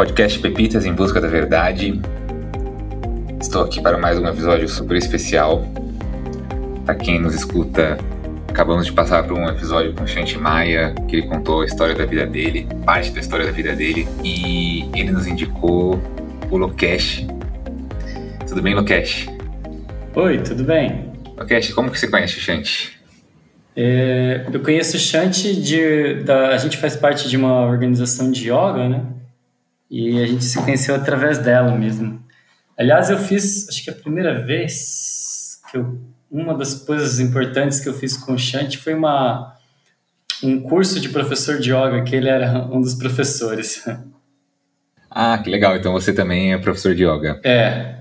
podcast Pepitas em Busca da Verdade. Estou aqui para mais um episódio super especial. Para quem nos escuta, acabamos de passar por um episódio com o Shanti Maia, que ele contou a história da vida dele, parte da história da vida dele, e ele nos indicou o Lokesh. Tudo bem, Lokesh? Oi, tudo bem. Lokesh, como que você conhece o Shanti? É, eu conheço o Shanti de. Da, a gente faz parte de uma organização de yoga, né? E a gente se conheceu através dela mesmo. Aliás, eu fiz, acho que a primeira vez que eu. Uma das coisas importantes que eu fiz com o Shanti foi uma, um curso de professor de yoga, que ele era um dos professores. Ah, que legal. Então você também é professor de yoga. É,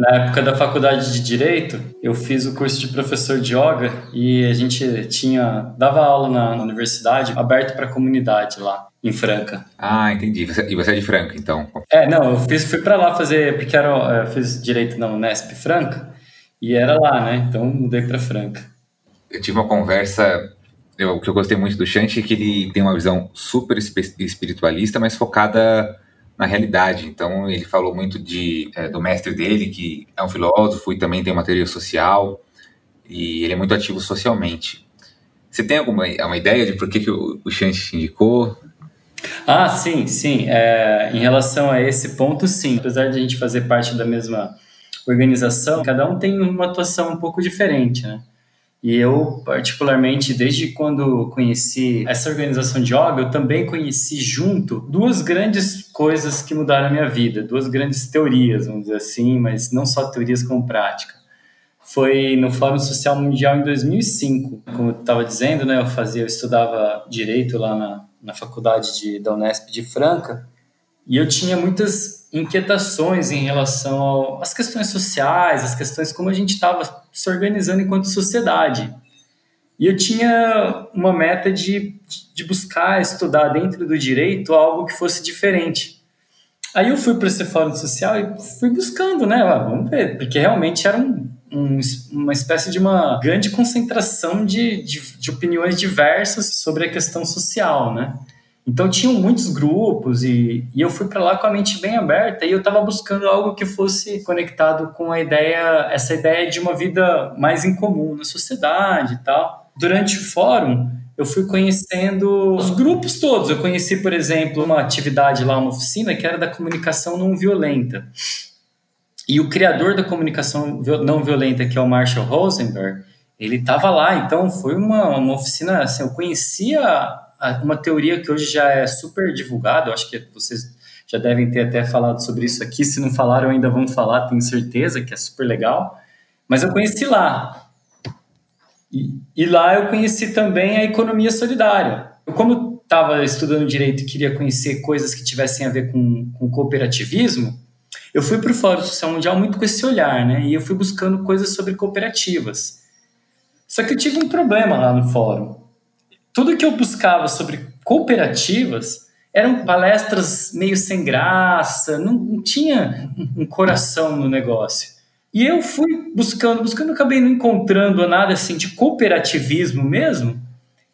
na época da faculdade de direito, eu fiz o curso de professor de yoga e a gente tinha dava aula na, na universidade aberto para a comunidade lá em Franca. Ah, entendi. E você é de Franca, então? É, não, eu fiz, fui para lá fazer porque era, eu fiz direito na Unesp Franca e era lá, né? Então mudei para Franca. Eu tive uma conversa eu, o que eu gostei muito do Shanti é que ele tem uma visão super espiritualista, mas focada na realidade. Então, ele falou muito de, é, do mestre dele, que é um filósofo e também tem uma teoria social, e ele é muito ativo socialmente. Você tem alguma uma ideia de por que, que o, o Shanti indicou? Ah, sim, sim. É, em relação a esse ponto, sim. Apesar de a gente fazer parte da mesma organização, cada um tem uma atuação um pouco diferente, né? E eu, particularmente, desde quando conheci essa organização de yoga, eu também conheci junto duas grandes coisas que mudaram a minha vida, duas grandes teorias, vamos dizer assim, mas não só teorias como prática. Foi no Fórum Social Mundial em 2005. Como eu estava dizendo, né, eu fazia, eu estudava direito lá na, na faculdade de, da Unesp de Franca, e eu tinha muitas inquietações em relação às questões sociais, às questões como a gente estava se organizando enquanto sociedade. E eu tinha uma meta de, de buscar estudar dentro do direito algo que fosse diferente. Aí eu fui para esse fórum social e fui buscando, né? Ah, vamos ver, porque realmente era um, um, uma espécie de uma grande concentração de, de, de opiniões diversas sobre a questão social, né? Então tinham muitos grupos e, e eu fui para lá com a mente bem aberta e eu estava buscando algo que fosse conectado com a ideia, essa ideia de uma vida mais em comum na sociedade e tal. Durante o fórum, eu fui conhecendo os grupos todos. Eu conheci, por exemplo, uma atividade lá, uma oficina que era da comunicação não violenta. E o criador da comunicação não violenta, que é o Marshall Rosenberg, ele estava lá. Então foi uma, uma oficina, assim, eu conhecia uma teoria que hoje já é super divulgada, acho que vocês já devem ter até falado sobre isso aqui, se não falaram ainda vão falar, tenho certeza que é super legal, mas eu conheci lá. E, e lá eu conheci também a economia solidária. Eu, como estava estudando direito e queria conhecer coisas que tivessem a ver com, com cooperativismo, eu fui para o Fórum Social Mundial muito com esse olhar, né? E eu fui buscando coisas sobre cooperativas. Só que eu tive um problema lá no fórum tudo que eu buscava sobre cooperativas eram palestras meio sem graça, não, não tinha um coração no negócio. E eu fui buscando, buscando, acabei não encontrando nada assim de cooperativismo mesmo.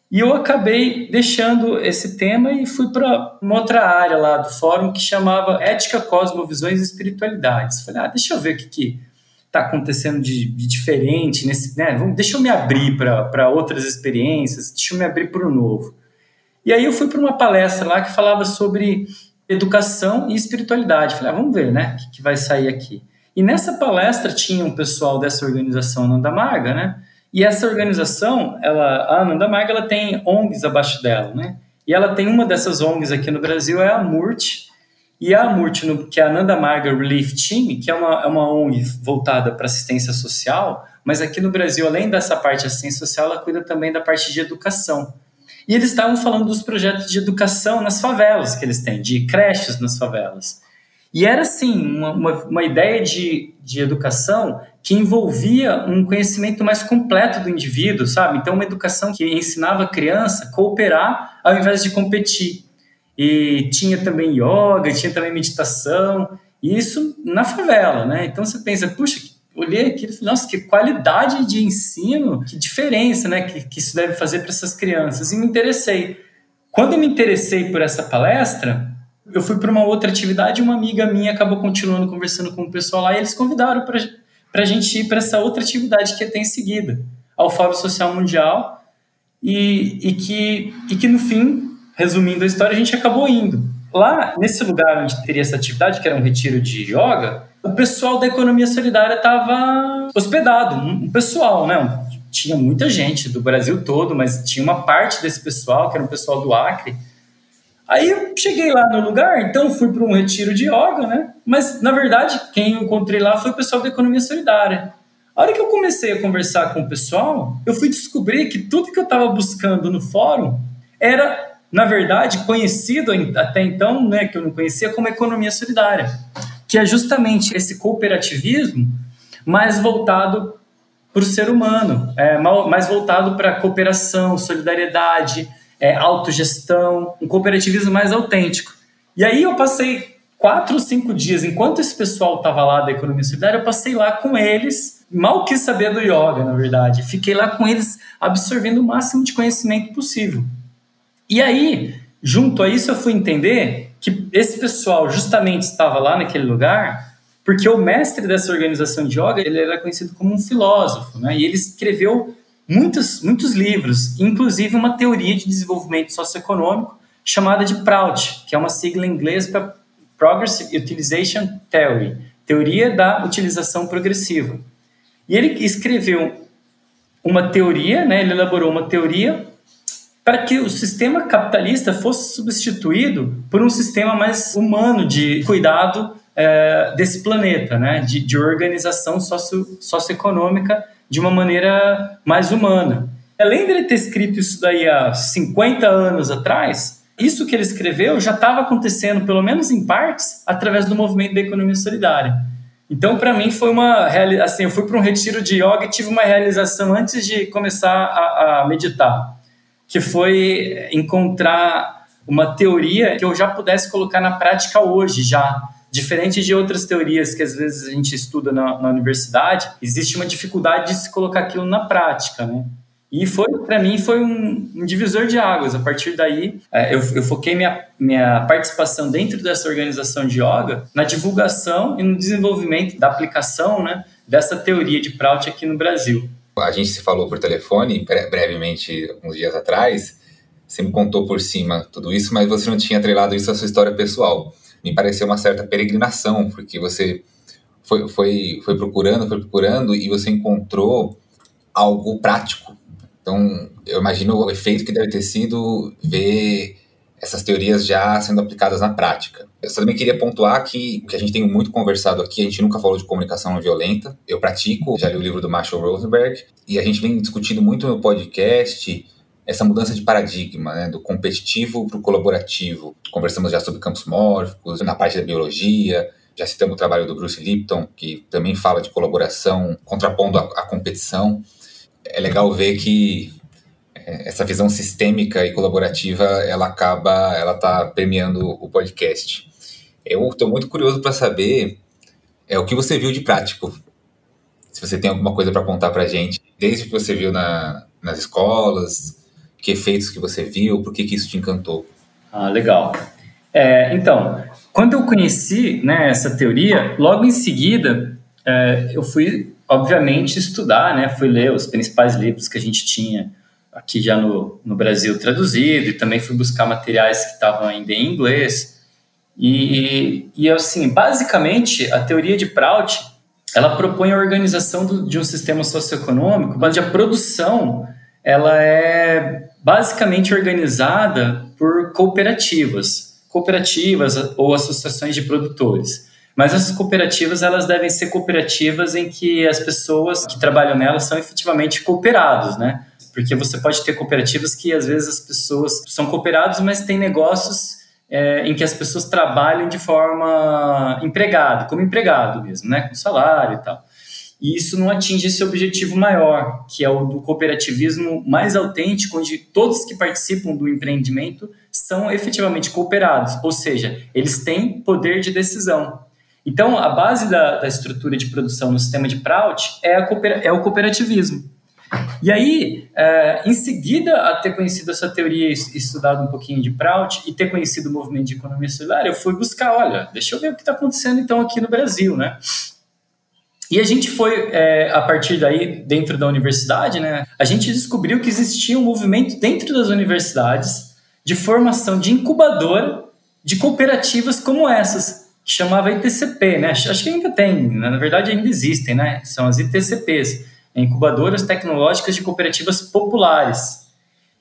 E eu acabei deixando esse tema e fui para uma outra área lá do fórum que chamava Ética, Cosmovisões e Espiritualidades. Falei, ah, deixa eu ver o que, que está acontecendo de, de, diferente nesse, né? Vamos, deixa eu me abrir para outras experiências, deixa eu me abrir para o novo. E aí eu fui para uma palestra lá que falava sobre educação e espiritualidade. Falei, ah, vamos ver, né? O que, que, vai sair aqui. E nessa palestra tinha um pessoal dessa organização Ananda Marga, né? E essa organização, ela, a Ananda Marga, ela tem ONGs abaixo dela, né? E ela tem uma dessas ONGs aqui no Brasil, é a MURT, e a Multino, que é a Nanda Marga Relief Team, que é uma, é uma ONG voltada para assistência social, mas aqui no Brasil, além dessa parte de assistência social, ela cuida também da parte de educação. E eles estavam falando dos projetos de educação nas favelas que eles têm, de creches nas favelas. E era, assim, uma, uma, uma ideia de, de educação que envolvia um conhecimento mais completo do indivíduo, sabe? Então, uma educação que ensinava a criança a cooperar ao invés de competir e tinha também yoga, tinha também meditação, e isso na favela, né? Então você pensa, puxa, olhei aquilo e falei, nossa, que qualidade de ensino, que diferença, né, que, que isso deve fazer para essas crianças, e me interessei. Quando eu me interessei por essa palestra, eu fui para uma outra atividade e uma amiga minha acabou continuando conversando com o pessoal lá e eles convidaram para a gente ir para essa outra atividade que tem seguida, ao Fórum Social Mundial, e, e, que, e que no fim, resumindo a história, a gente acabou indo. Lá, nesse lugar onde teria essa atividade, que era um retiro de yoga, o pessoal da economia solidária estava hospedado, um pessoal, né? Tinha muita gente do Brasil todo, mas tinha uma parte desse pessoal, que era o pessoal do Acre, Aí eu cheguei lá no lugar, então fui para um retiro de yoga, né? Mas na verdade, quem eu encontrei lá foi o pessoal da economia solidária. A hora que eu comecei a conversar com o pessoal, eu fui descobrir que tudo que eu estava buscando no fórum era, na verdade, conhecido até então, né, que eu não conhecia, como economia solidária, que é justamente esse cooperativismo mais voltado para o ser humano, é, mais voltado para cooperação, solidariedade, é, autogestão, um cooperativismo mais autêntico. E aí eu passei quatro ou cinco dias, enquanto esse pessoal estava lá da economia solidária, eu passei lá com eles, mal quis saber do yoga, na verdade. Fiquei lá com eles absorvendo o máximo de conhecimento possível. E aí, junto a isso, eu fui entender que esse pessoal justamente estava lá naquele lugar porque o mestre dessa organização de yoga ele era conhecido como um filósofo, né? E ele escreveu muitos, muitos livros, inclusive uma teoria de desenvolvimento socioeconômico chamada de PROUT, que é uma sigla em inglês para Progressive Utilization Theory, teoria da utilização progressiva. E ele escreveu uma teoria, né, ele elaborou uma teoria para que o sistema capitalista fosse substituído por um sistema mais humano de cuidado é, desse planeta, né, de, de organização socio, socioeconômica de uma maneira mais humana. Além dele ter escrito isso daí há 50 anos atrás, isso que ele escreveu já estava acontecendo, pelo menos em partes, através do movimento da economia solidária. Então, para mim, foi uma assim, eu fui para um retiro de yoga e tive uma realização antes de começar a, a meditar, que foi encontrar uma teoria que eu já pudesse colocar na prática hoje, já Diferente de outras teorias que às vezes a gente estuda na, na universidade, existe uma dificuldade de se colocar aquilo na prática, né? E foi, para mim, foi um, um, divisor de águas. A partir daí, é, eu, eu, foquei minha, minha participação dentro dessa organização de yoga na divulgação e no desenvolvimento da aplicação né, dessa teoria de Prout aqui no Brasil. A gente se falou por telefone brevemente alguns dias atrás. Você me contou por cima tudo isso, mas você não tinha atrelado isso à sua história pessoal me pareceu uma certa peregrinação, porque você foi, foi, foi procurando, foi procurando e você encontrou algo prático. Então, eu imagino o efeito que deve ter sido ver essas teorias já sendo aplicadas na prática. Eu também queria pontuar que que a gente tem muito conversado aqui, a gente nunca falou de comunicação não violenta. Eu pratico, já li o livro do Marshall Rosenberg, e a gente vem discutindo muito no podcast essa mudança de paradigma, né, do competitivo para o colaborativo. Conversamos já sobre campos mórficos, na parte da biologia, já citamos o trabalho do Bruce Lipton, que também fala de colaboração, contrapondo a, a competição. É legal ver que é, essa visão sistêmica e colaborativa, ela acaba, ela está permeando o podcast. Eu estou muito curioso para saber é, o que você viu de prático. Se você tem alguma coisa para contar para gente, desde que você viu na, nas escolas, que efeitos que você viu? Por que, que isso te encantou? Ah, legal. É, então, quando eu conheci né, essa teoria, logo em seguida é, eu fui, obviamente, estudar, né, fui ler os principais livros que a gente tinha aqui já no, no Brasil traduzido e também fui buscar materiais que estavam ainda em inglês. E, e assim, basicamente, a teoria de Prout, ela propõe a organização do, de um sistema socioeconômico, onde a produção ela é basicamente organizada por cooperativas, cooperativas ou associações de produtores. Mas essas cooperativas elas devem ser cooperativas em que as pessoas que trabalham nelas são efetivamente cooperados, né? Porque você pode ter cooperativas que às vezes as pessoas são cooperados, mas têm negócios é, em que as pessoas trabalham de forma empregado, como empregado mesmo, né? Com salário e tal e isso não atinge esse objetivo maior, que é o do cooperativismo mais autêntico, onde todos que participam do empreendimento são efetivamente cooperados, ou seja, eles têm poder de decisão. Então, a base da, da estrutura de produção no sistema de Prout é, é o cooperativismo. E aí, é, em seguida a ter conhecido essa teoria, estudado um pouquinho de Prout e ter conhecido o movimento de economia solidária, eu fui buscar, olha, deixa eu ver o que está acontecendo então aqui no Brasil, né? E a gente foi, é, a partir daí, dentro da universidade, né, a gente descobriu que existia um movimento dentro das universidades de formação de incubadora de cooperativas como essas, que chamava ITCP, né? Acho que ainda tem, na verdade ainda existem, né? São as ITCPs, Incubadoras Tecnológicas de Cooperativas Populares.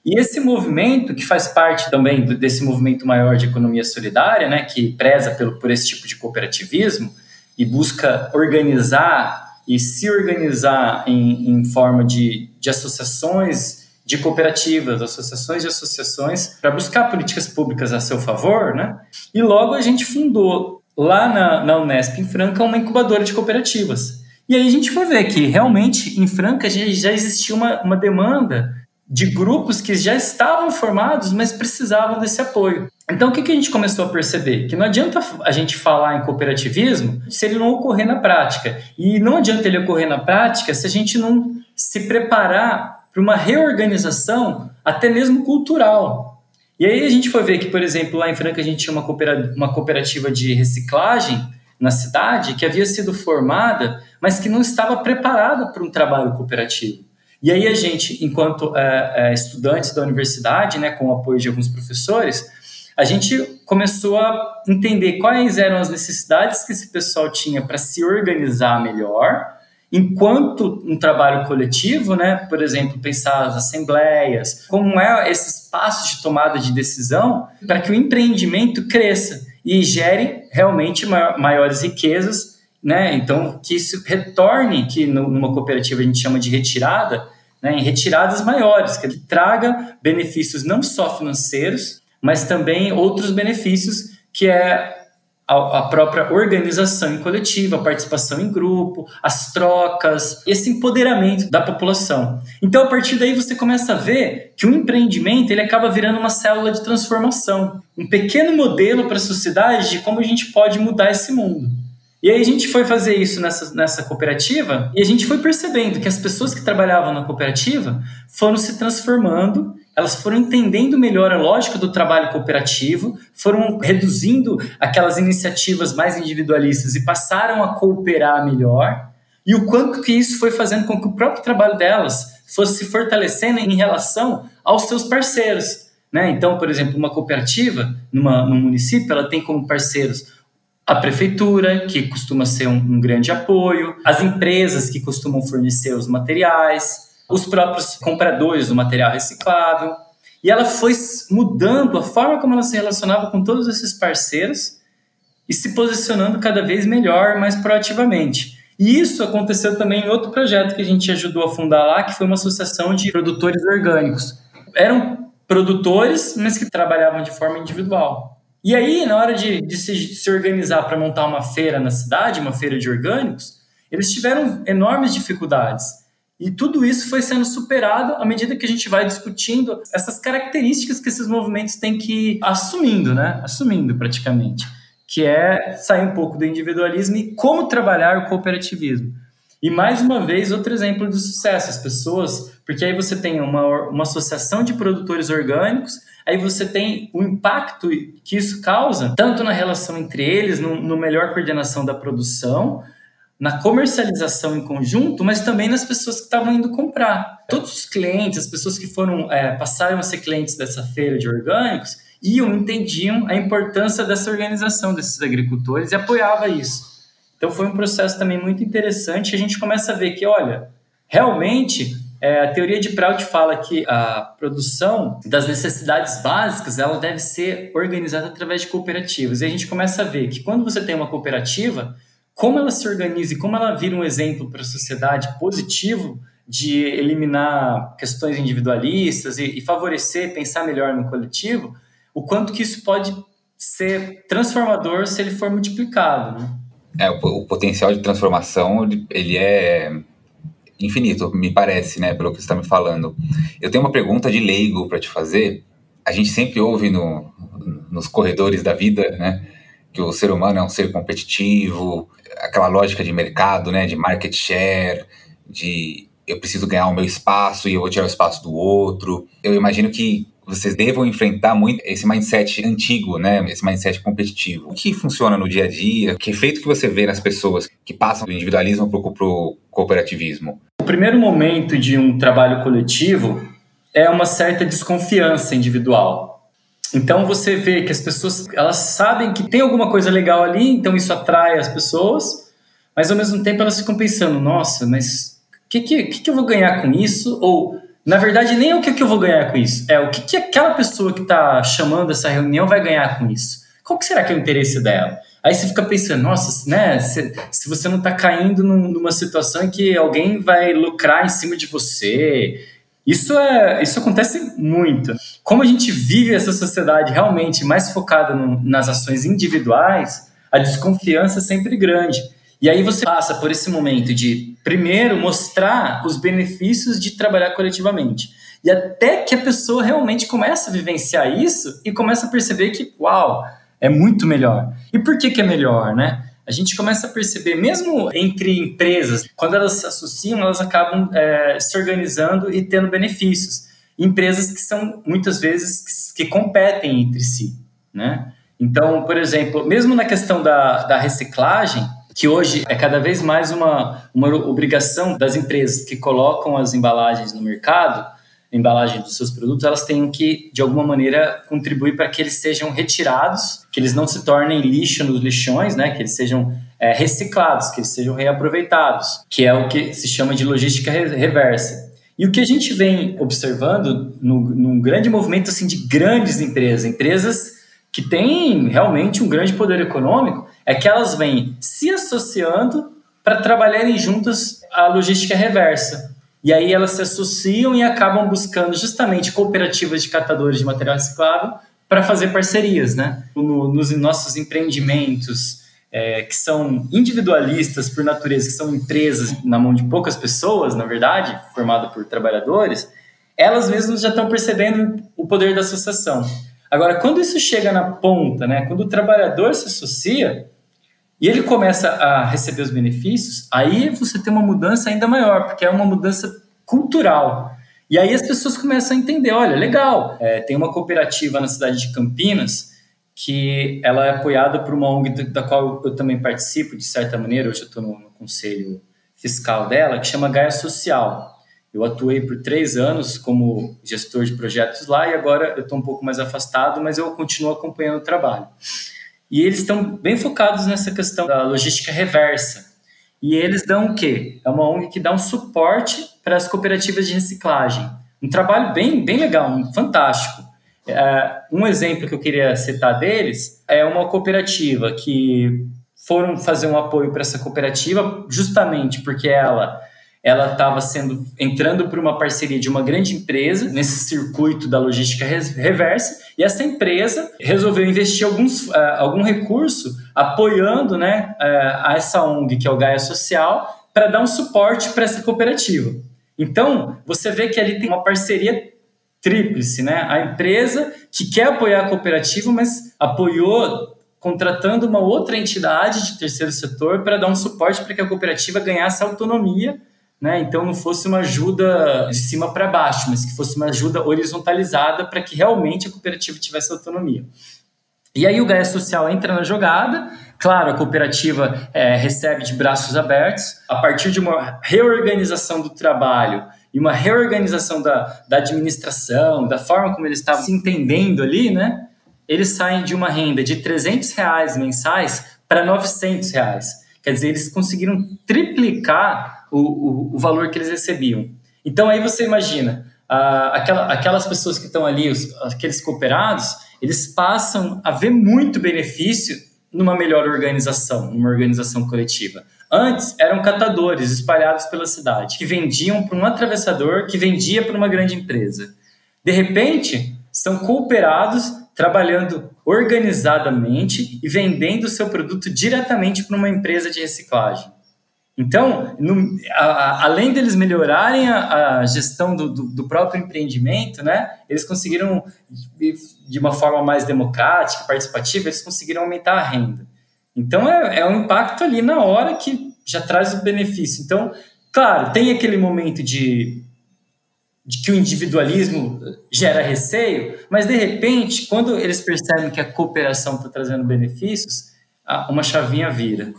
E esse movimento, que faz parte também desse movimento maior de economia solidária, né, que preza pelo, por esse tipo de cooperativismo, e busca organizar e se organizar em, em forma de, de associações de cooperativas, associações de associações, para buscar políticas públicas a seu favor, né? E logo a gente fundou lá na, na Unesp em Franca uma incubadora de cooperativas. E aí a gente foi ver que realmente em Franca já, existia uma, uma demanda de grupos que já estavam formados, mas precisavam desse apoio. Então, o que, que a gente começou a perceber? Que não adianta a gente falar em cooperativismo se ele não ocorrer na prática. E não adianta ele ocorrer na prática se a gente não se preparar para uma reorganização, até mesmo cultural. E aí a gente foi ver que, por exemplo, lá em Franca a gente tinha uma cooperativa de reciclagem na cidade que havia sido formada, mas que não estava preparada para um trabalho cooperativo. E aí a gente, enquanto é, é, estudantes da universidade, né, com o apoio de alguns professores, a gente começou a entender quais eram as necessidades que esse pessoal tinha para se organizar melhor, enquanto um trabalho coletivo, né, por exemplo, pensar as assembleias, como é esse espaço de tomada de decisão para que o empreendimento cresça e gere realmente maiores riquezas, né? Então que isso retorne, que numa cooperativa a gente chama de retirada, né, em retiradas maiores, que traga benefícios não só financeiros, mas também outros benefícios que é a, própria organização em coletiva, a participação em grupo, as trocas, esse empoderamento da população. Então, a partir daí, você começa a ver que o empreendimento ele acaba virando uma célula de transformação, um pequeno modelo para a sociedade de como a gente pode mudar esse mundo. E aí a gente foi fazer isso nessa, nessa cooperativa e a gente foi percebendo que as pessoas que trabalhavam na cooperativa foram se transformando, elas foram entendendo melhor a lógica do trabalho cooperativo, foram reduzindo aquelas iniciativas mais individualistas e passaram a cooperar melhor. E o quanto que isso foi fazendo com que o próprio trabalho delas fosse se fortalecendo em relação aos seus parceiros. Né? Então, por exemplo, uma cooperativa numa, num município, ela tem como parceiros a prefeitura, que costuma ser um, um, grande apoio, as empresas que costumam fornecer os materiais, os próprios compradores do material reciclável. E ela foi mudando a forma como ela se relacionava com todos esses parceiros e se posicionando cada vez melhor, mais proativamente. E isso aconteceu também em outro projeto que a gente ajudou a fundar lá, que foi uma associação de produtores orgânicos. Eram produtores, mas que trabalhavam de forma individual. E aí, na hora de, de se, se organizar para montar uma feira na cidade, uma feira de orgânicos, eles tiveram enormes dificuldades. E tudo isso foi sendo superado à medida que a gente vai discutindo essas características que esses movimentos têm que ir assumindo, né? Assumindo praticamente. Que é sair um pouco do individualismo e como trabalhar o cooperativismo. E mais uma vez, outro exemplo de sucesso, as pessoas, porque aí você tem uma, uma associação de produtores orgânicos aí você tem o impacto que isso causa, tanto na relação entre eles, no, no melhor coordenação da produção, na comercialização em conjunto, mas também nas pessoas que estavam indo comprar. Todos os clientes, as pessoas que foram é, passaram a ser clientes dessa feira de orgânicos, iam, entendiam a importância dessa organização desses agricultores e apoiava isso. Então foi um processo também muito interessante. A gente começa a ver que, olha, realmente é, a teoria de Prout fala que a produção das necessidades básicas ela deve ser organizada através de cooperativas. E a gente começa a ver que quando você tem uma cooperativa, como ela se organiza e como ela vira um exemplo para a sociedade positivo de eliminar questões individualistas e, e favorecer, pensar melhor no coletivo, o quanto que isso pode ser transformador se ele for multiplicado. Né? É, o, o potencial de transformação ele, ele é infinito, me parece, né, pelo que você está me falando. Eu tenho uma pergunta de leigo para te fazer. A gente sempre ouve no, nos corredores da vida, né, que o ser humano é um ser competitivo, aquela lógica de mercado, né, de market share, de eu preciso ganhar o meu espaço e eu vou tirar o espaço do outro. Eu imagino que vocês devam enfrentar muito esse mindset antigo, né? Esse mindset competitivo. O que funciona no dia a dia? Que efeito que você vê nas pessoas que passam do individualismo para o cooperativismo? O primeiro momento de um trabalho coletivo é uma certa desconfiança individual. Então você vê que as pessoas elas sabem que tem alguma coisa legal ali, então isso atrai as pessoas, mas ao mesmo tempo elas ficam pensando: nossa, mas o que, que, que, eu vou ganhar com isso? Ou na verdade, nem o que, que eu vou ganhar com isso, é o que, que aquela pessoa que está chamando essa reunião vai ganhar com isso. Qual que será que é o interesse dela? Aí você fica pensando, nossa, né, se, se você não está caindo num, numa situação em que alguém vai lucrar em cima de você, isso, é, isso acontece muito. Como a gente vive essa sociedade realmente mais focada no, nas ações individuais, a desconfiança é sempre grande. E aí você passa por esse momento de, primeiro, mostrar os benefícios de trabalhar coletivamente. E até que a pessoa realmente começa a vivenciar isso e começa a perceber que, uau, é muito melhor. E por que, que é melhor, né? A gente começa a perceber, mesmo entre empresas, quando elas se associam, elas acabam é, se organizando e tendo benefícios. Empresas que são, muitas vezes, que, que competem entre si, né? Então, por exemplo, mesmo na questão da, da reciclagem, que hoje é cada vez mais uma, uma obrigação das empresas que colocam as embalagens no mercado, embalagem dos seus produtos, elas têm que, de alguma maneira, contribuir para que eles sejam retirados, que eles não se tornem lixo nos lixões, né? que eles sejam é, reciclados, que eles sejam reaproveitados, que é o que se chama de logística reversa. E o que a gente vem observando no, num grande movimento assim, de grandes empresas, empresas que têm realmente um grande poder econômico, é que elas vêm se associando para trabalharem juntas a logística reversa. E aí elas se associam e acabam buscando justamente cooperativas de catadores de material reciclável para fazer parcerias, né? No, nos nossos empreendimentos é, que são individualistas por natureza, que são empresas na mão de poucas pessoas, na verdade, formada por trabalhadores, elas mesmas já estão percebendo o poder da associação. Agora, quando isso chega na ponta, né? Quando o trabalhador se associa, e ele começa a receber os benefícios, aí você tem uma mudança ainda maior, porque é uma mudança cultural. E aí as pessoas começam a entender, olha, legal, é, tem uma cooperativa na cidade de Campinas que ela é apoiada por uma ONG da qual eu também participo, de certa maneira, hoje eu estou no, no, conselho fiscal dela, que chama Gaia Social. Eu atuei por três anos como gestor de projetos lá e agora eu estou um pouco mais afastado, mas eu continuo acompanhando o trabalho. E eles estão bem focados nessa questão da logística reversa. E eles dão o quê? É uma ONG que dá um suporte para as cooperativas de reciclagem. Um trabalho bem, bem legal, um, fantástico. É, um exemplo que eu queria citar deles é uma cooperativa que foram fazer um apoio para essa cooperativa justamente porque ela ela estava sendo entrando por uma parceria de uma grande empresa nesse circuito da logística reversa e essa empresa resolveu investir alguns, uh, algum recurso apoiando né, uh, essa ONG que é o Gaia Social para dar um suporte para essa cooperativa. Então você vê que ali tem uma parceria tríplice, né? A empresa que quer apoiar a cooperativa, mas apoiou contratando uma outra entidade de terceiro setor para dar um suporte para que a cooperativa ganhasse autonomia né? Então não fosse uma ajuda de cima para baixo, mas que fosse uma ajuda horizontalizada para que realmente a cooperativa tivesse autonomia. E aí o Gaia Social entra na jogada. Claro, a cooperativa é, recebe de braços abertos a partir de uma reorganização do trabalho e uma reorganização da, da administração, da forma como eles estavam se entendendo ali, né? Eles saem de uma renda de 300 reais mensais para 900 reais. Quer dizer, eles conseguiram triplicar o, o, o valor que eles recebiam. Então aí você imagina, aquela, aquelas pessoas que estão ali, os, aqueles cooperados, eles passam a ver muito benefício numa melhor organização, numa organização coletiva. Antes eram catadores espalhados pela cidade, que vendiam para um atravessador que vendia para uma grande empresa. De repente, são cooperados trabalhando organizadamente e vendendo o seu produto diretamente para uma empresa de reciclagem. Então, no, a, além deles melhorarem a, a gestão do, do, do, próprio empreendimento, né, eles conseguiram, de uma forma mais democrática, participativa, eles conseguiram aumentar a renda. Então, é, é um impacto ali na hora que já traz o benefício. Então, Claro, tem aquele momento de, de que o individualismo gera receio, mas de repente, quando eles percebem que a cooperação está trazendo benefícios, uma chavinha vira.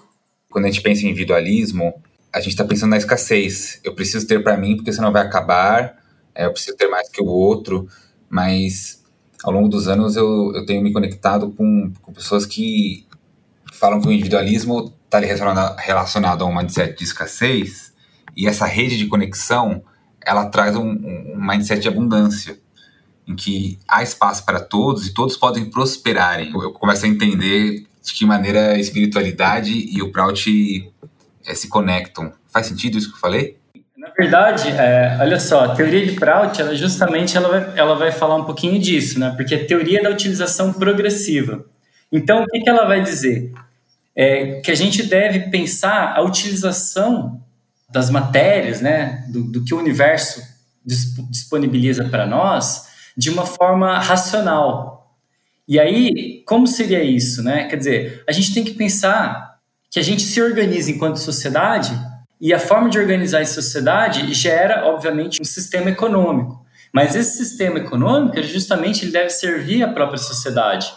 Quando a gente pensa em individualismo, a gente está pensando na escassez. Eu preciso ter para mim porque senão vai acabar. É, eu preciso ter mais que o outro. Mas ao longo dos anos eu, eu tenho me conectado com, com pessoas que falam que o individualismo está relacionado, relacionado a um mindset de escassez e essa rede de conexão, ela traz um, um mindset de abundância, em que há espaço para todos e todos podem prosperarem. Eu começo a entender de que maneira a espiritualidade e o Prout é, se conectam. Faz sentido isso que eu falei? Na verdade, é, olha só, a teoria de Prout, ela justamente ela vai, ela vai falar um pouquinho disso, né? Porque a teoria da utilização progressiva. Então, o que, que ela vai dizer? É que a gente deve pensar a utilização das matérias, né, do, do que o universo disponibiliza para nós, de uma forma racional. E aí, como seria isso, né? Quer dizer, a gente tem que pensar que a gente se organiza enquanto sociedade e a forma de organizar essa sociedade gera, obviamente, um sistema econômico. Mas esse sistema econômico, justamente, ele deve servir à própria sociedade.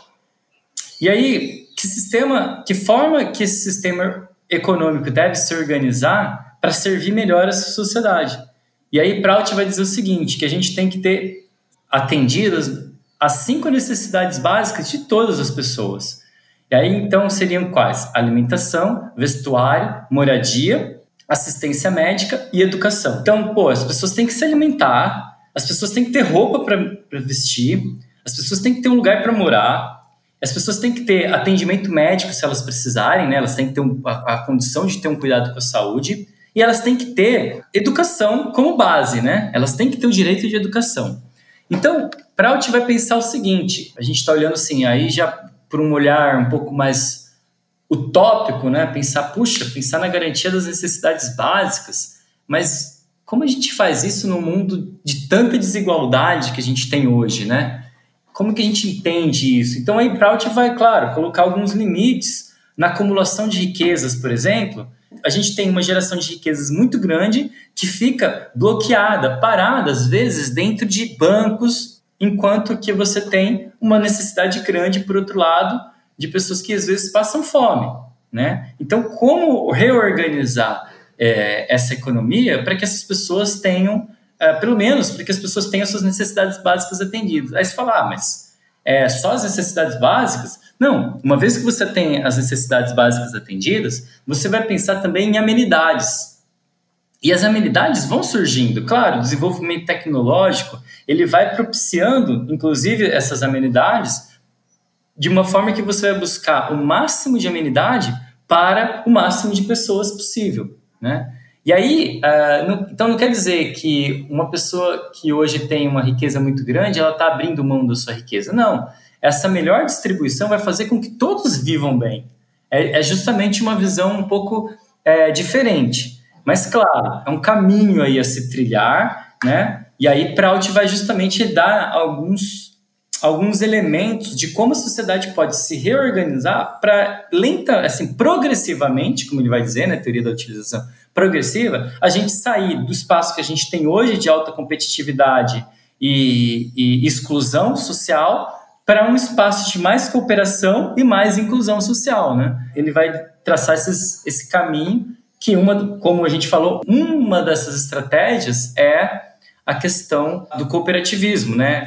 E aí, que sistema, que forma que esse sistema econômico deve se organizar para servir melhor essa sociedade. E aí Prout vai dizer o seguinte, que a gente tem que ter atendidas as cinco necessidades básicas de todas as pessoas. E aí então seriam quais? Alimentação, vestuário, moradia, assistência médica e educação. Então, pô, as pessoas têm que se alimentar, as pessoas têm que ter roupa para vestir, as pessoas têm que ter um lugar para morar, as pessoas têm que ter atendimento médico se elas precisarem, né? Elas têm que ter um, a, a condição de ter um cuidado com a saúde e elas têm que ter educação como base, né? Elas têm que ter o direito de educação. Então, Prout vai pensar o seguinte: a gente está olhando assim, aí já por um olhar um pouco mais utópico, né? Pensar, puxa, pensar na garantia das necessidades básicas, mas como a gente faz isso no mundo de tanta desigualdade que a gente tem hoje, né? Como que a gente entende isso? Então aí Prout vai, claro, colocar alguns limites na acumulação de riquezas, por exemplo, a gente tem uma geração de riquezas muito grande que fica bloqueada, parada, às vezes, dentro de bancos, enquanto que você tem uma necessidade grande, por outro lado, de pessoas que às vezes passam fome. Né? Então, como reorganizar é, essa economia para que essas pessoas tenham, é, pelo menos, para que as pessoas tenham suas necessidades básicas atendidas? Aí você fala, ah, mas é, só as necessidades básicas? Não, uma vez que você tem as necessidades básicas atendidas, você vai pensar também em amenidades. E as amenidades vão surgindo. Claro, o desenvolvimento tecnológico, ele vai propiciando, inclusive, essas amenidades de uma forma que você vai buscar o máximo de amenidade para o máximo de pessoas possível, né? E aí, uh, não, então não quer dizer que uma pessoa que hoje tem uma riqueza muito grande, ela está abrindo mão da sua riqueza. Não, essa melhor distribuição vai fazer com que todos vivam bem. É, é justamente uma visão um pouco é, diferente. Mas, claro, é um caminho aí a se trilhar, né? E aí Prout vai justamente dar alguns, alguns elementos de como a sociedade pode se reorganizar para lenta, assim, progressivamente, como ele vai dizer na né, teoria da utilização progressiva, a gente sair do espaço que a gente tem hoje de alta competitividade e, e exclusão social para um espaço de mais cooperação e mais inclusão social, né? Ele vai traçar esses, esse caminho que uma, como a gente falou, uma dessas estratégias é a questão do cooperativismo, né?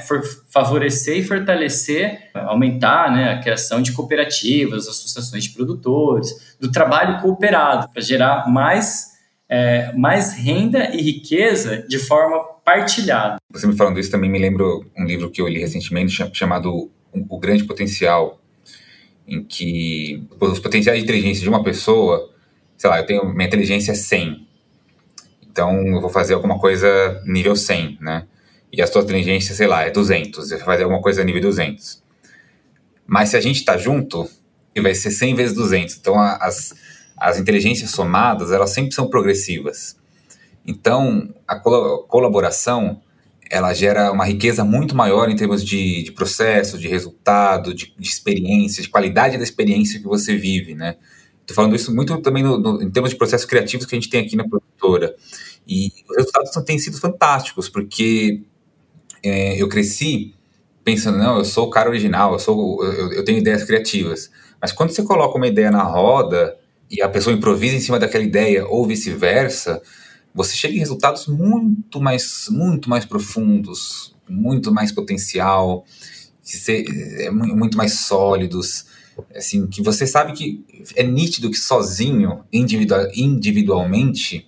Favorecer e fortalecer, aumentar, né, a criação de cooperativas, associações de produtores, do trabalho cooperado para gerar mais é, mais renda e riqueza de forma partilhada. Você me falando isso também me lembra um livro que eu li recentemente chamado O Grande Potencial, em que os potenciais de inteligência de uma pessoa, sei lá, eu tenho minha inteligência é 100, então eu vou fazer alguma coisa nível 100, né? E a sua inteligência, sei lá, é 200, você vai fazer alguma coisa nível 200. Mas se a gente está junto, vai ser 100 vezes 200. Então as, as inteligências somadas, elas sempre são progressivas. Então, a colaboração ela gera uma riqueza muito maior em termos de, de processo, de resultado, de, de, experiência, de qualidade da experiência que você vive, né? Estou falando isso muito também no, no, em termos de processos criativos que a gente tem aqui na produtora. E os resultados têm sido fantásticos, porque é, eu cresci pensando, não, eu sou o cara original, eu, sou, eu, eu tenho ideias criativas. Mas quando você coloca uma ideia na roda e a pessoa improvisa em cima daquela ideia ou vice-versa, você chega em resultados muito mais, muito mais profundos, muito mais potencial, é, muito mais sólidos, assim, que você sabe que é nítido que sozinho, individual, individualmente,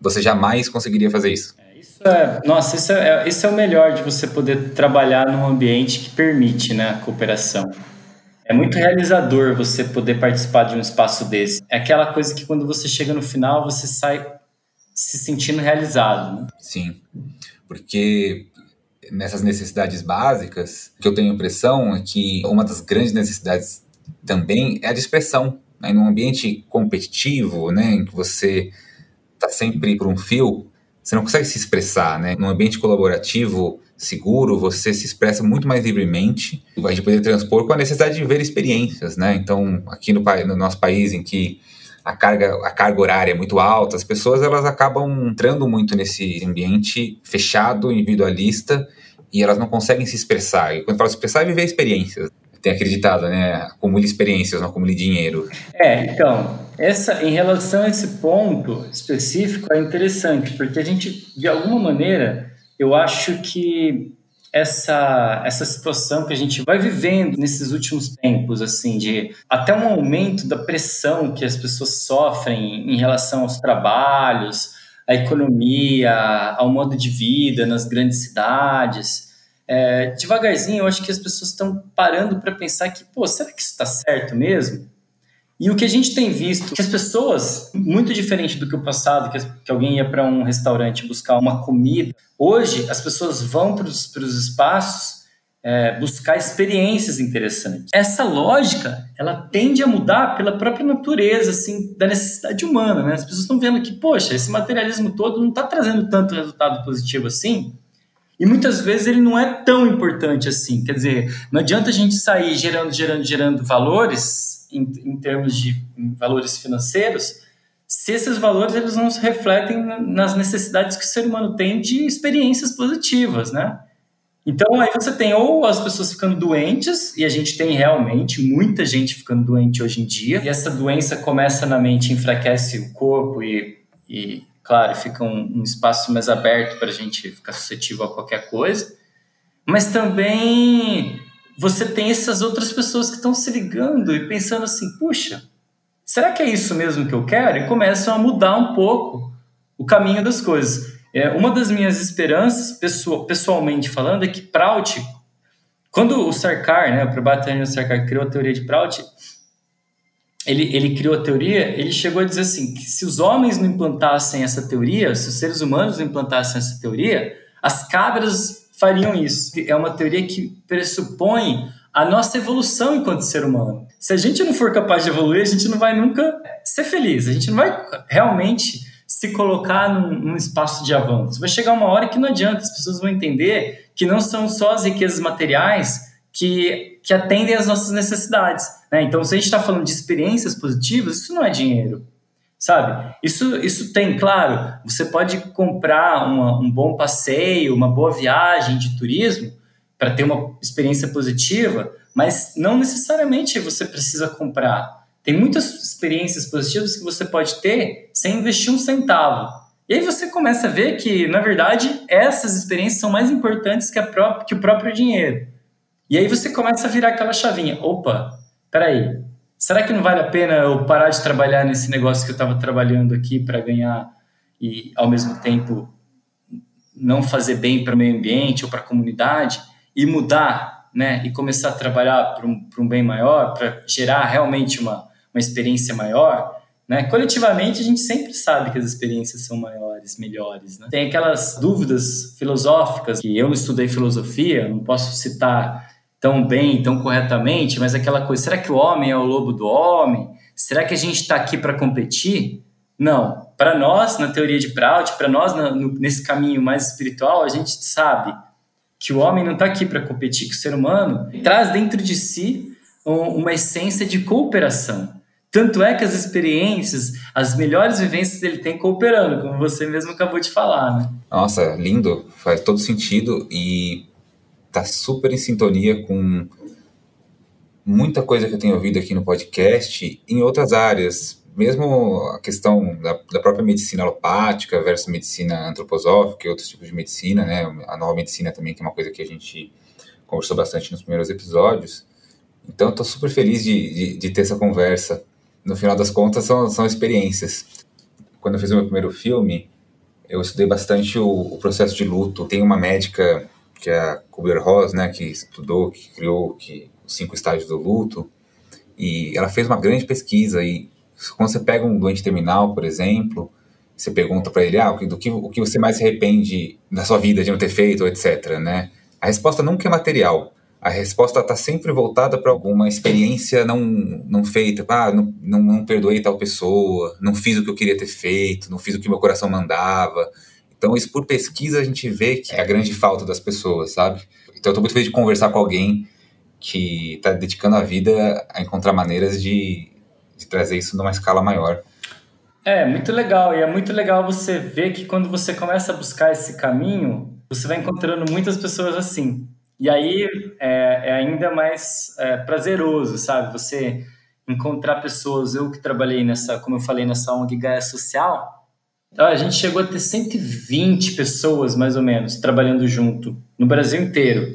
você jamais conseguiria fazer isso. É, isso é, nossa, isso é, isso é o melhor de você poder trabalhar num ambiente que permite né, a cooperação. É muito realizador você poder participar de um espaço desse. É aquela coisa que quando você chega no final, você sai se sentindo realizado. Né? Sim, porque nessas necessidades básicas, que eu tenho a impressão é que uma das grandes necessidades também é a de expressão. Né? Num ambiente competitivo, né, em que você está sempre por um fio, você não consegue se expressar. Né? Num ambiente colaborativo, seguro, você se expressa muito mais livremente. A gente poder transpor com a necessidade de ver experiências, né? Então, aqui no, no nosso país, em que a carga, a carga horária é muito alta, as pessoas elas acabam entrando muito nesse ambiente fechado, individualista, e elas não conseguem se expressar. E quando falo expressar, é viver experiências. Tem acreditado, né? Acumule experiências, não acumule dinheiro. É, então, essa, em relação a esse ponto específico, é interessante, porque a gente, de alguma maneira, eu acho que essa, essa situação que a gente vai vivendo nesses últimos tempos, assim, de até um aumento da pressão que as pessoas sofrem em relação aos trabalhos, à economia, ao modo de vida nas grandes cidades. É, devagarzinho, eu acho que as pessoas estão parando para pensar que, pô, será que isso está certo mesmo? E o que a gente tem visto, que as pessoas, muito diferente do que o passado, que, que alguém ia para um restaurante buscar uma comida, hoje as pessoas vão para os espaços é, buscar experiências interessantes. Essa lógica, ela tende a mudar pela própria natureza, assim, da necessidade humana, né? As pessoas estão vendo que, poxa, esse materialismo todo não está trazendo tanto resultado positivo assim, e muitas vezes ele não é tão importante assim. Quer dizer, não adianta a gente sair gerando, gerando, gerando valores em, em termos de valores financeiros, se esses valores eles não se refletem nas necessidades que o ser humano tem de experiências positivas, né? Então aí você tem ou as pessoas ficando doentes, e a gente tem realmente muita gente ficando doente hoje em dia, e essa doença começa na mente, enfraquece o corpo e, e claro, fica um, um espaço mais aberto para a gente ficar suscetível a qualquer coisa, mas também você tem essas outras pessoas que estão se ligando e pensando assim: puxa, será que é isso mesmo que eu quero? E começam a mudar um pouco o caminho das coisas. É, uma das minhas esperanças, pessoal, pessoalmente falando, é que Prout, quando o Sarkar, né, o Prabhat Sarkar criou a teoria de Prout, ele, ele criou a teoria, ele chegou a dizer assim, que se os homens não implantassem essa teoria, se os seres humanos não implantassem essa teoria, as cabras fariam isso. É uma teoria que pressupõe a nossa evolução enquanto ser humano. Se a gente não for capaz de evoluir, a gente não vai nunca ser feliz, a gente não vai realmente se colocar num, num, espaço de avanço. Vai chegar uma hora que não adianta, as pessoas vão entender que não são só as riquezas materiais que, que atendem às nossas necessidades. Né? Então, se a gente está falando de experiências positivas, isso não é dinheiro sabe? Isso, isso tem, claro, você pode comprar uma, um bom passeio, uma boa viagem de turismo para ter uma experiência positiva, mas não necessariamente você precisa comprar. Tem muitas experiências positivas que você pode ter sem investir um centavo. E aí você começa a ver que, na verdade, essas experiências são mais importantes que, a própria, que o próprio dinheiro. E aí você começa a virar aquela chavinha. Opa, peraí, será que não vale a pena eu parar de trabalhar nesse negócio que eu estava trabalhando aqui para ganhar e, ao mesmo tempo, não fazer bem para o meio ambiente ou para a comunidade e mudar, né? E começar a trabalhar para um, um bem maior, para gerar realmente uma, uma experiência maior, né? Coletivamente, a gente sempre sabe que as experiências são maiores, melhores. Né? Tem aquelas dúvidas filosóficas que eu não estudei filosofia, não posso citar tão bem, tão corretamente, mas aquela coisa, será que o homem é o lobo do homem? Será que a gente está aqui para competir? Não. Para nós, na teoria de Prout, para nós no, nesse caminho mais espiritual, a gente sabe que o homem não está aqui para competir, que o ser humano traz dentro de si uma essência de cooperação. Tanto é que as experiências, as melhores vivências ele tem cooperando, como você mesmo acabou de falar, né? Nossa, lindo, faz todo sentido e tá super em sintonia com muita coisa que eu tenho ouvido aqui no podcast em outras áreas, mesmo a questão da, da, própria medicina alopática versus medicina antroposófica e outros tipos de medicina, né? A nova medicina também, que é uma coisa que a gente conversou bastante nos primeiros episódios. Então, estou super feliz de, de, de, ter essa conversa. No final das contas, são, são experiências. Quando eu fiz o meu primeiro filme, eu estudei bastante o, o processo de luto. Tem uma médica, que é a Kubler-Ross, né, que estudou, que criou que, os cinco estágios do luto, e ela fez uma grande pesquisa e quando você pega um doente terminal, por exemplo, você pergunta para ele, ah, do que, o que você mais se arrepende na sua vida de não ter feito, etc, né? A resposta nunca é material. A resposta está sempre voltada para alguma experiência não, não feita. Ah, não, não, não perdoei tal pessoa, não fiz o que eu queria ter feito, não fiz o que meu coração mandava. Então, isso por pesquisa a gente vê que é a grande falta das pessoas, sabe? Então, eu estou muito feliz de conversar com alguém que está dedicando a vida a encontrar maneiras de, de trazer isso numa escala maior. É, muito legal. E é muito legal você ver que quando você começa a buscar esse caminho, você vai encontrando muitas pessoas assim. E aí é, é ainda mais é, prazeroso, sabe? Você encontrar pessoas. Eu que trabalhei nessa, como eu falei, nessa ONG Gaia Social, a gente chegou a ter 120 pessoas, mais ou menos, trabalhando junto, no Brasil inteiro,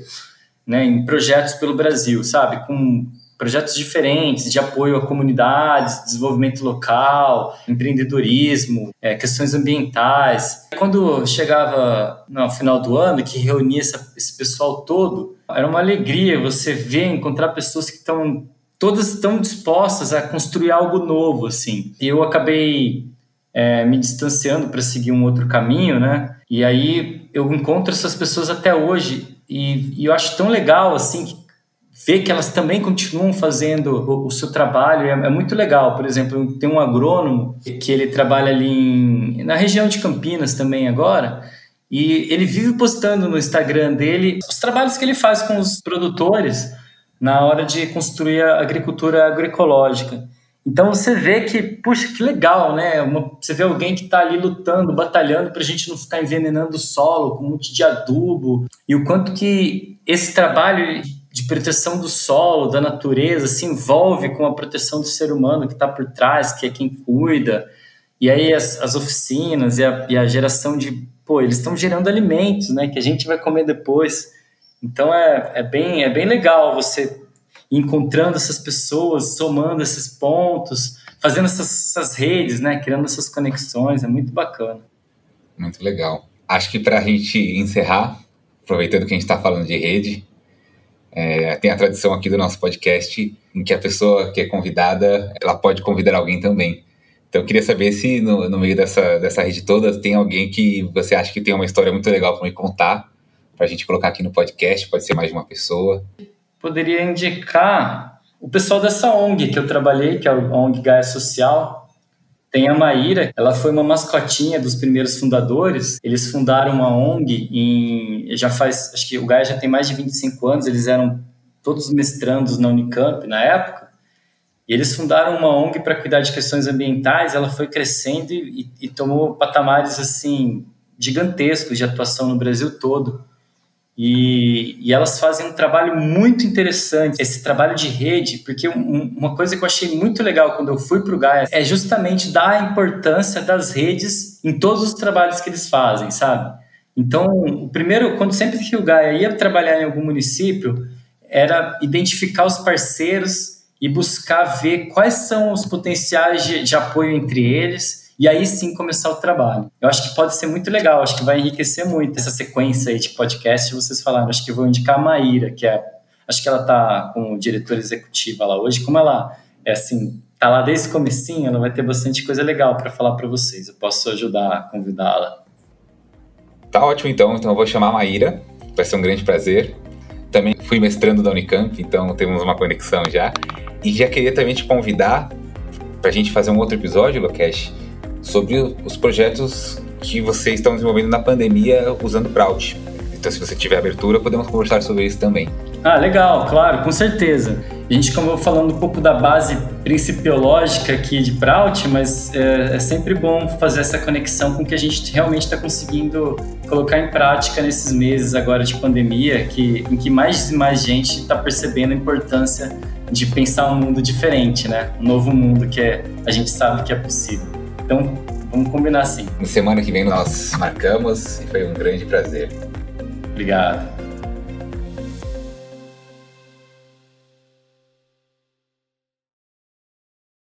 né? Em projetos pelo Brasil, sabe? Com projetos diferentes de apoio a comunidades, desenvolvimento local, empreendedorismo, é, questões ambientais. Quando chegava no final do ano, que reunia essa, esse pessoal todo, era uma alegria você ver, encontrar pessoas que estão todas estão dispostas a construir algo novo, assim. E eu acabei é, me distanciando para seguir um outro caminho, né? E aí eu encontro essas pessoas até hoje e, e eu acho tão legal, assim, ver que elas também continuam fazendo o, o seu trabalho é, é, muito legal. Por exemplo, tem um agrônomo que ele trabalha ali em, na região de Campinas também agora, e ele vive postando no Instagram dele os trabalhos que ele faz com os produtores na hora de construir a agricultura agroecológica. Então você vê que, puxa, que legal, né? Uma, você vê alguém que está ali lutando, batalhando para a gente não ficar envenenando o solo com um monte de adubo e o quanto que esse trabalho de proteção do solo, da natureza, se envolve com a proteção do ser humano que está por trás, que é quem cuida. E aí as, as oficinas e a, e a, geração de... Pô, eles estão gerando alimentos, né? Que a gente vai comer depois. Então é, é, bem, é bem legal você encontrando essas pessoas, somando esses pontos, fazendo essas, essas redes, né? Criando essas conexões. É muito bacana. Muito legal. Acho que para a gente encerrar, aproveitando que a gente está falando de rede, é, tem a tradição aqui do nosso podcast em que a pessoa que é convidada, ela pode convidar alguém também. Então eu queria saber se no, no meio dessa, dessa rede toda tem alguém que você acha que tem uma história muito legal para me contar, para a gente colocar aqui no podcast, pode ser mais de uma pessoa. Poderia indicar o pessoal dessa ONG que eu trabalhei, que é a ONG Gaia Social, tem a Maíra, ela foi uma mascotinha dos primeiros fundadores. Eles fundaram uma ONG em. Já faz. Acho que o Gaia já tem mais de 25 anos, eles eram todos mestrandos na Unicamp na época. E eles fundaram uma ONG para cuidar de questões ambientais. Ela foi crescendo e, e tomou patamares assim gigantescos de atuação no Brasil todo. E, e, elas fazem um trabalho muito interessante, esse trabalho de rede, porque um, uma coisa que eu achei muito legal quando eu fui para o Gaia é justamente dar a importância das redes em todos os trabalhos que eles fazem, sabe? Então, o primeiro, quando sempre que o Gaia ia trabalhar em algum município, era identificar os parceiros e buscar ver quais são os potenciais de, de apoio entre eles e aí sim começar o trabalho. Eu acho que pode ser muito legal, acho que vai enriquecer muito essa sequência aí de podcast. Vocês falaram, acho que vou indicar a Maíra, que é, acho que ela está como diretora executiva lá hoje. Como ela é assim, tá lá desde o comecinho, ela vai ter bastante coisa legal para falar para vocês. Eu posso ajudar a convidá-la. Tá ótimo então, então eu vou chamar a Maíra, vai ser um grande prazer. Também fui mestrando da Unicamp, então temos uma conexão já. E já queria também te convidar para a gente fazer um outro episódio, Lokesh, sobre os projetos que vocês estão desenvolvendo na pandemia usando Prout. Então, se você tiver abertura, podemos conversar sobre isso também. Ah, legal, claro, com certeza. A gente acabou falando um pouco da base principiológica aqui de Prout, mas é, é sempre bom fazer essa conexão com o que a gente realmente está conseguindo colocar em prática nesses meses agora de pandemia, que, em que mais e mais gente está percebendo a importância de pensar um mundo diferente, né? Um novo mundo que é, a gente sabe que é possível. Então, vamos combinar assim. Na semana que vem nós marcamos e foi um grande prazer. Obrigado.